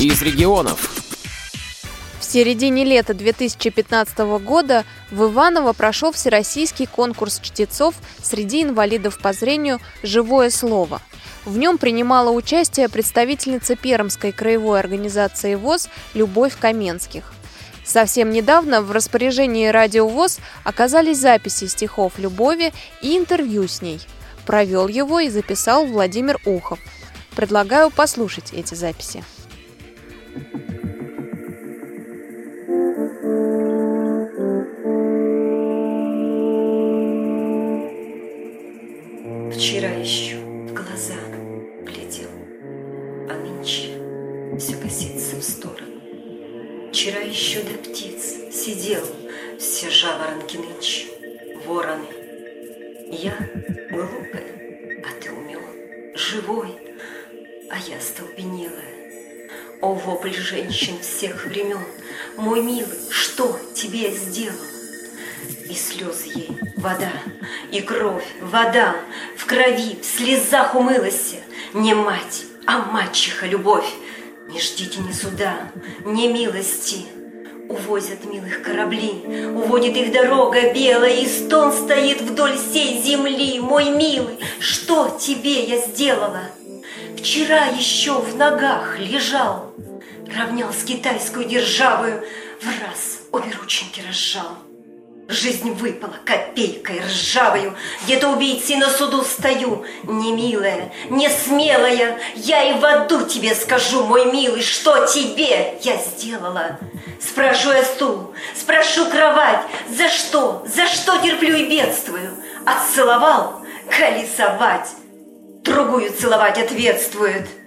из регионов. В середине лета 2015 года в Иваново прошел всероссийский конкурс чтецов среди инвалидов по зрению «Живое слово». В нем принимала участие представительница Пермской краевой организации ВОЗ Любовь Каменских. Совсем недавно в распоряжении Радио ВОЗ оказались записи стихов Любови и интервью с ней. Провел его и записал Владимир Ухов. Предлагаю послушать эти записи. Вчера еще в глаза глядел, а нынче все косится в сторону. Вчера еще до птиц сидел, все жаворонки нынче, вороны. Я глупая, а ты умен, живой, а я столбенелая. О, вопль женщин всех времен, мой милый, что тебе сделал? И слезы ей вода, и кровь, вода, в крови, в слезах умылась, не мать, а мачеха любовь. Не ждите ни суда, ни милости, Увозят милых корабли, уводит их дорога белая, И стон стоит вдоль всей земли. Мой милый, что тебе я сделала? Вчера еще в ногах лежал, Равнял с китайскую державою, В раз обе рученьки разжал. Жизнь выпала копейкой ржавою, Где-то убийцей на суду стою. Не милая, не смелая, Я и в аду тебе скажу, мой милый, Что тебе я сделала. Спрошу я стул, спрошу кровать, За что, за что терплю и бедствую? Отцеловал, колесовать, Другую целовать ответствует –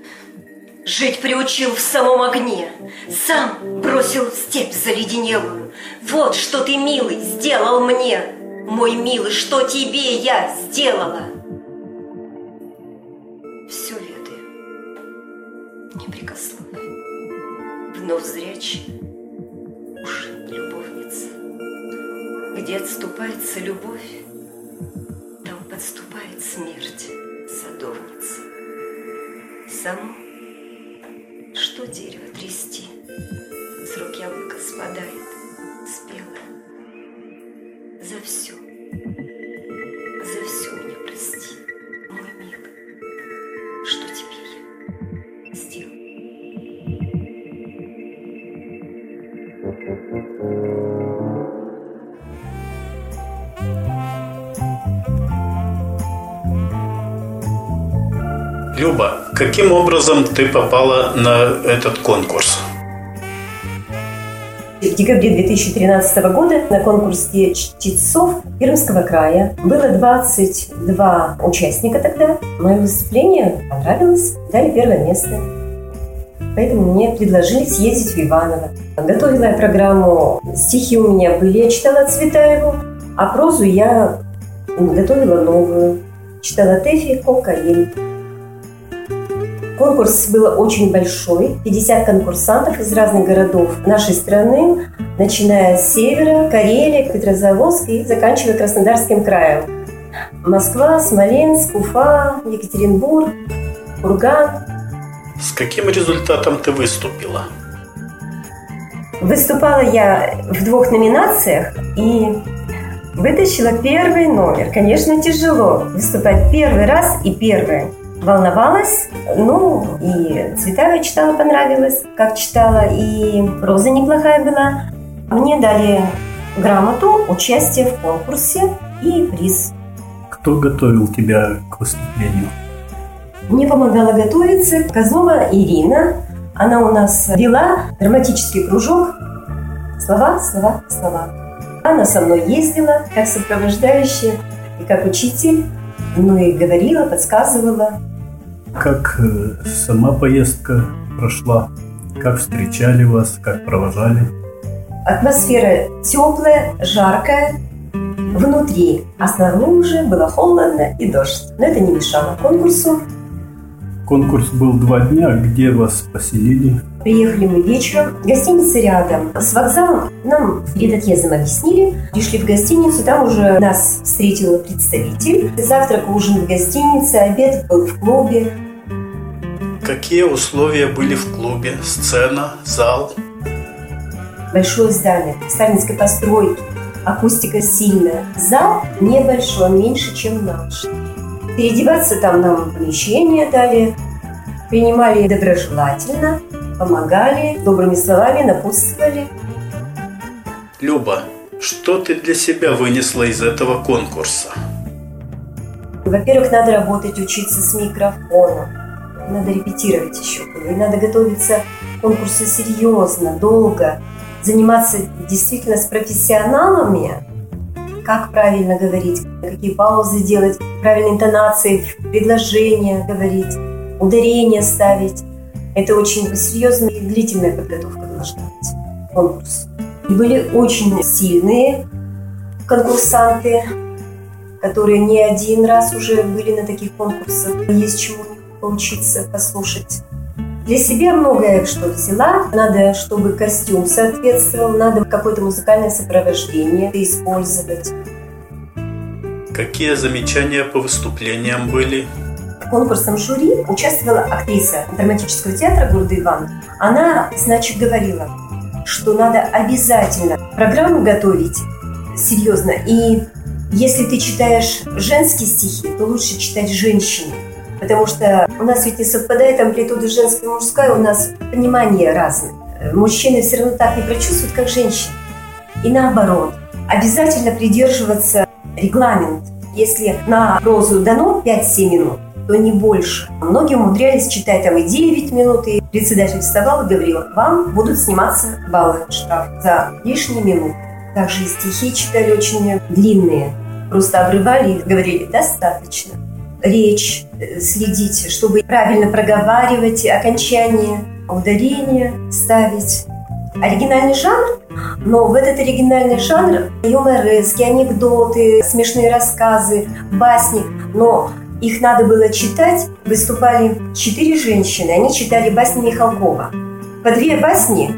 Жить приучил в самом огне, сам бросил в степь заледенелую. Вот что ты, милый, сделал мне, мой милый, что тебе я сделала. Все ведаю, непрекословно, вновь зрячая, уж любовница. Где отступается любовь, там подступает смерть, садовница. Само что дерево трясти? С рук яблоко спадает, спелое. За все, Люба, каким образом ты попала на этот конкурс? В декабре 2013 года на конкурсе чтецов Пермского края было 22 участника тогда. Мое выступление понравилось, дали первое место. Поэтому мне предложили съездить в Иваново. Готовила я программу, стихи у меня были, я читала Цветаеву, а прозу я готовила новую. Читала Тэфи Кокаин. Конкурс был очень большой, 50 конкурсантов из разных городов нашей страны, начиная с севера, Карелия, Петрозаводск и заканчивая Краснодарским краем. Москва, Смоленск, Уфа, Екатеринбург, Курган. С каким результатом ты выступила? Выступала я в двух номинациях и вытащила первый номер. Конечно, тяжело выступать первый раз и первый волновалась. Ну, и Цветаева читала, понравилось, как читала, и проза неплохая была. Мне дали грамоту, участие в конкурсе и приз. Кто готовил тебя к выступлению? Мне помогала готовиться Козлова Ирина. Она у нас вела драматический кружок «Слова, слова, слова». Она со мной ездила как сопровождающая и как учитель. Ну и говорила, подсказывала. Как э, сама поездка прошла? Как встречали вас? Как провожали? Атмосфера теплая, жаркая внутри, а снаружи было холодно и дождь. Но это не мешало конкурсу. Конкурс был два дня. Где вас поселили? Приехали мы вечером. Гостиница рядом с вокзалом. Нам перед отъездом объяснили. Пришли в гостиницу. Там уже нас встретил представитель. Завтрак, ужин в гостинице. Обед был в клубе. Какие условия были в клубе? Сцена, зал? Большое здание сталинской постройки, акустика сильная. Зал небольшой, меньше, чем наш. Переодеваться там нам помещение дали, принимали доброжелательно, помогали, добрыми словами напутствовали. Люба, что ты для себя вынесла из этого конкурса? Во-первых, надо работать, учиться с микрофоном. Надо репетировать еще. И надо готовиться к конкурсу серьезно, долго. Заниматься действительно с профессионалами, как правильно говорить, какие паузы делать, правильной интонации, предложения говорить, ударение ставить. Это очень серьезная и длительная подготовка должна быть. Конкурс. И были очень сильные конкурсанты, которые не один раз уже были на таких конкурсах. Есть чему поучиться, послушать. Для себя многое что взяла. Надо, чтобы костюм соответствовал, надо какое-то музыкальное сопровождение использовать. Какие замечания по выступлениям были? Конкурсом жюри участвовала актриса драматического театра города Иван. Она, значит, говорила, что надо обязательно программу готовить серьезно. И если ты читаешь женские стихи, то лучше читать женщине. Потому что у нас ведь не совпадает амплитуда женская и мужская, у нас понимание разное. Мужчины все равно так не прочувствуют, как женщины. И наоборот. Обязательно придерживаться регламент. Если на прозу дано 5-7 минут, то не больше. Многие умудрялись читать там и 9 минут, и председатель вставал и говорил, вам будут сниматься баллы штраф за лишние минуты. Также и стихи читали очень длинные. Просто обрывали и говорили «достаточно». Речь э, следить, чтобы правильно проговаривать окончание, ударение ставить. Оригинальный жанр, но в этот оригинальный жанр юморески, анекдоты, смешные рассказы, басни, но их надо было читать. Выступали четыре женщины. Они читали басни Михалкова. По две басни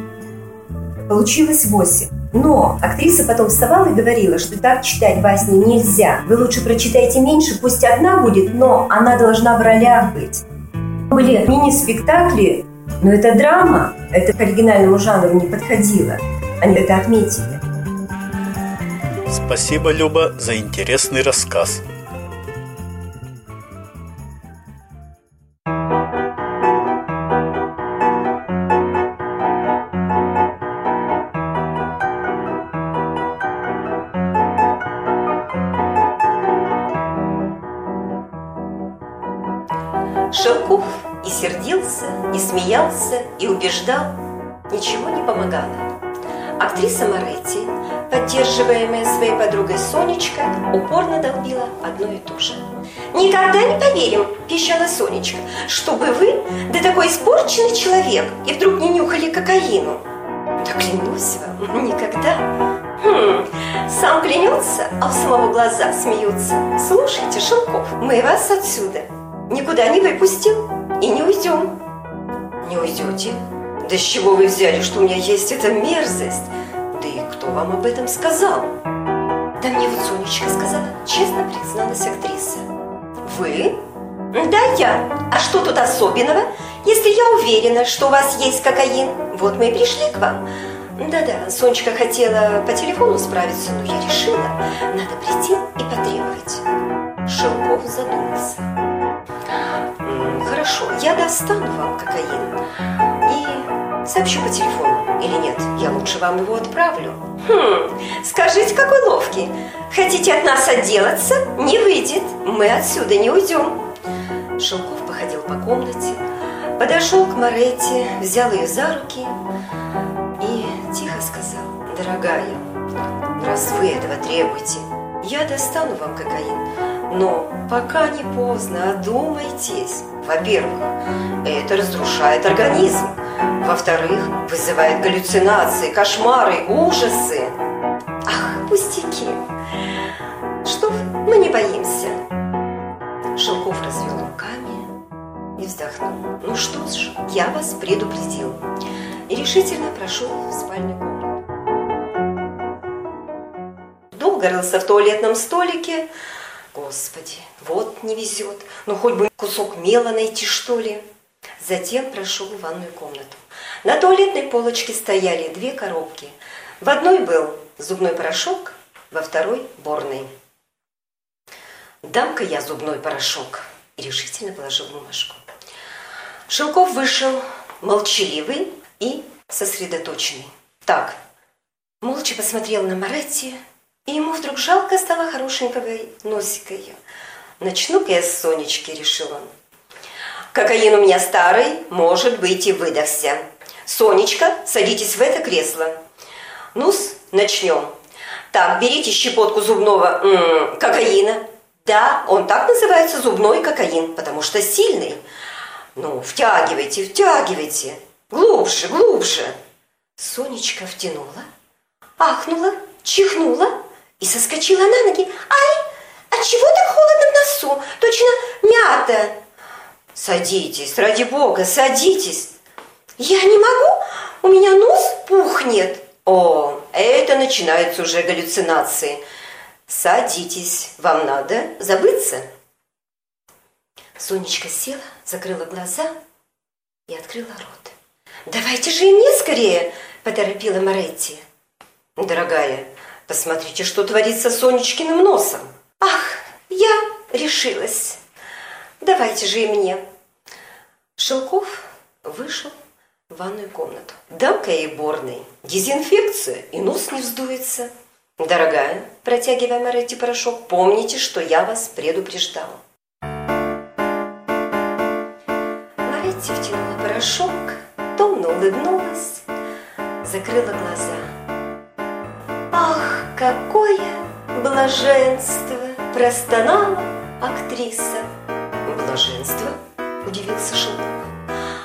получилось восемь. Но актриса потом вставала и говорила, что так читать басни нельзя. Вы лучше прочитайте меньше, пусть одна будет, но она должна в ролях быть. Были мини-спектакли, но это драма, это к оригинальному жанру не подходило. Они это отметили. Спасибо, Люба, за интересный рассказ. Шелков и сердился, и смеялся, и убеждал. Ничего не помогало. Актриса Моретти, поддерживаемая своей подругой Сонечка, упорно долбила одно и то же. «Никогда не поверим», – пищала Сонечка, – «чтобы вы, да такой испорченный человек, и вдруг не нюхали кокаину». «Да клянусь вам, никогда». Хм, сам клянется, а в самого глаза смеются. Слушайте, Шелков, мы вас отсюда никуда не выпустил и не уйдем. Не уйдете? Да с чего вы взяли, что у меня есть эта мерзость? Да и кто вам об этом сказал? Да мне вот Сонечка сказала, честно призналась актриса. Вы? Да, я. А что тут особенного? Если я уверена, что у вас есть кокаин, вот мы и пришли к вам. Да-да, Сонечка хотела по телефону справиться, но я решила, надо прийти и потребовать. Достану вам кокаин и сообщу по телефону. Или нет, я лучше вам его отправлю. Хм, скажите, какой ловкий. Хотите от нас отделаться? Не выйдет. Мы отсюда не уйдем. Шелков походил по комнате, подошел к Моретти, взял ее за руки и тихо сказал, «Дорогая, раз вы этого требуете, я достану вам кокаин, но пока не поздно, одумайтесь. Во-первых, это разрушает организм. Во-вторых, вызывает галлюцинации, кошмары, ужасы. Ах, пустяки. Что мы не боимся. Шелков развел руками и вздохнул. Ну что ж, я вас предупредил. И решительно прошел в спальню комнату. Долго рылся в туалетном столике, Господи, вот не везет. Ну, хоть бы кусок мела найти, что ли. Затем прошел в ванную комнату. На туалетной полочке стояли две коробки. В одной был зубной порошок, во второй – борный. «Дам-ка я зубной порошок», – и решительно положил бумажку. Шелков вышел молчаливый и сосредоточенный. Так, молча посмотрел на Маретти, и ему вдруг жалко стало хорошенького носика ее. «Начну-ка я с Сонечки», – решил он. «Кокаин у меня старый, может быть, и выдохся. Сонечка, садитесь в это кресло. Ну-с, начнем. Так, берите щепотку зубного м -м, кокаина. Да, он так называется, зубной кокаин, потому что сильный. Ну, втягивайте, втягивайте. Глубже, глубже. Сонечка втянула, ахнула, чихнула и соскочила на ноги. Ай, а чего так холодно в носу? Точно мята. Садитесь, ради бога, садитесь. Я не могу, у меня нос пухнет. О, это начинаются уже галлюцинации. Садитесь, вам надо забыться. Сонечка села, закрыла глаза и открыла рот. «Давайте же и мне скорее!» – поторопила Моретти. «Дорогая, посмотрите, что творится с Сонечкиным носом!» «Ах, я решилась! Давайте же и мне!» Шелков вышел в ванную комнату. Дам-ка ей борной. Дезинфекция, и нос не вздуется. Дорогая, протягивая Моретти порошок, помните, что я вас предупреждал. Моретти втянула порошок, томно улыбнулась, закрыла глаза. Какое блаженство! Простонала актриса. Блаженство? Удивился Шелков.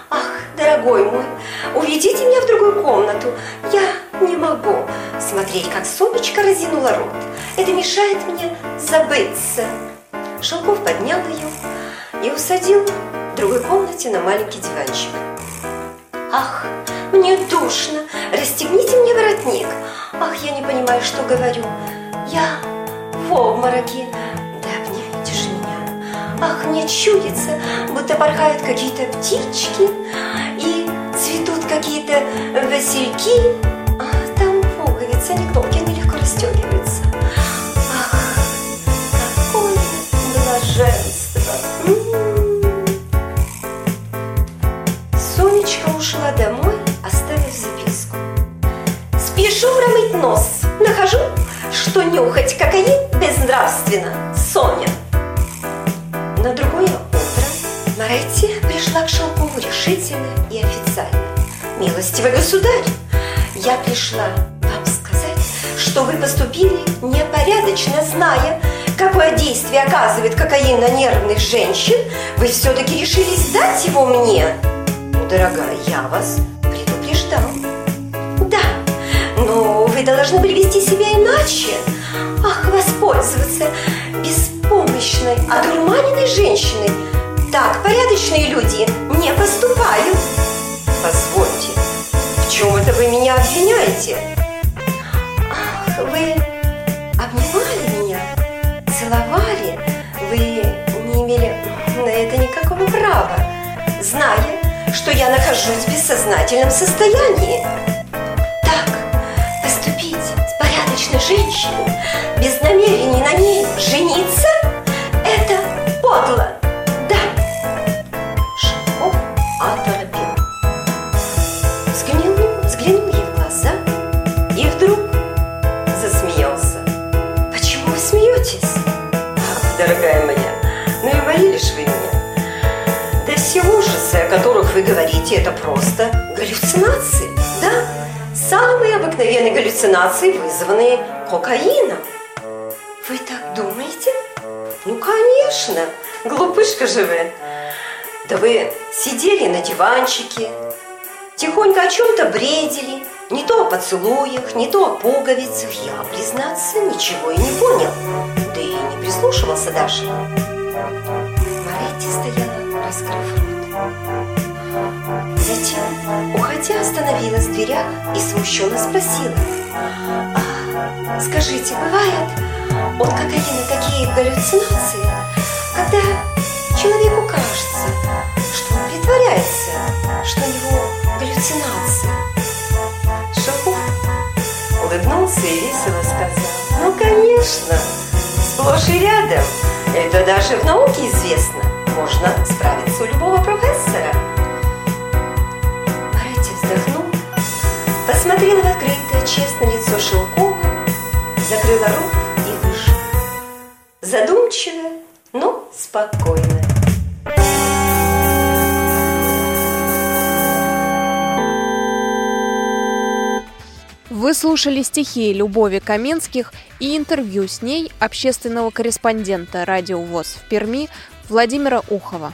Ах, дорогой мой, уведите меня в другую комнату. Я не могу смотреть, как Сонечка разинула рот. Это мешает мне забыться. Шелков поднял ее и усадил в другой комнате на маленький диванчик. Ах, мне душно, расстегните мне воротник. Ах, я не понимаю, что говорю. Я в обмороке. Да обнимите же меня. Ах, мне чудится, будто порхают какие-то птички и цветут какие-то васильки. А там пуговицы, они кнопки нелегко расстегиваются. Ах, какое блаженство! Нюхать кокаин безнравственно. Соня. На другое утро Моретти пришла к Шелкову решительно и официально. Милостивый государь, я пришла вам сказать, что вы поступили непорядочно, зная, какое действие оказывает кокаин на нервных женщин, вы все-таки решились дать его мне. Дорогая, я вас предупреждал. Да, но вы должны были вести себя иначе. Ах, воспользоваться беспомощной, одурманенной женщиной. Так порядочные люди не поступают. Позвольте, в чем это вы меня обвиняете? Ах, вы обнимали меня, целовали. Вы не имели на это никакого права, зная, что я нахожусь в бессознательном состоянии. С порядочной женщиной, без намерений на ней жениться, это подло. Да. Шелков оторопел. Взглянул, взглянул ей в глаза и вдруг засмеялся. Почему вы смеетесь? Ах, дорогая моя, ну и варили ж вы меня. Да все ужасы, о которых вы говорите, это просто галлюцинации. Самые обыкновенные галлюцинации, вызванные кокаином. Вы так думаете? Ну, конечно, глупышка же вы. Да вы сидели на диванчике, тихонько о чем-то бредили, не то о поцелуях, не то о пуговицах. Я, признаться, ничего и не понял, да и не прислушивался даже. Моретти стояла, раскрыв рот. Затем, уходя, остановилась в дверях и смущенно спросила. «А, скажите, бывает от кокаина такие галлюцинации, когда человеку кажется, что он притворяется, что у него галлюцинации. Шахов улыбнулся и весело сказал, ну, конечно, сплошь и рядом. Это даже в науке известно. Можно справиться у любого профессора. Посмотрел в открытое честное лицо Шелкова, закрыла рот и вышла. Задумчиво, но спокойно. Вы слушали стихи Любови Каменских и интервью с ней общественного корреспондента Радио ВОЗ в Перми Владимира Ухова.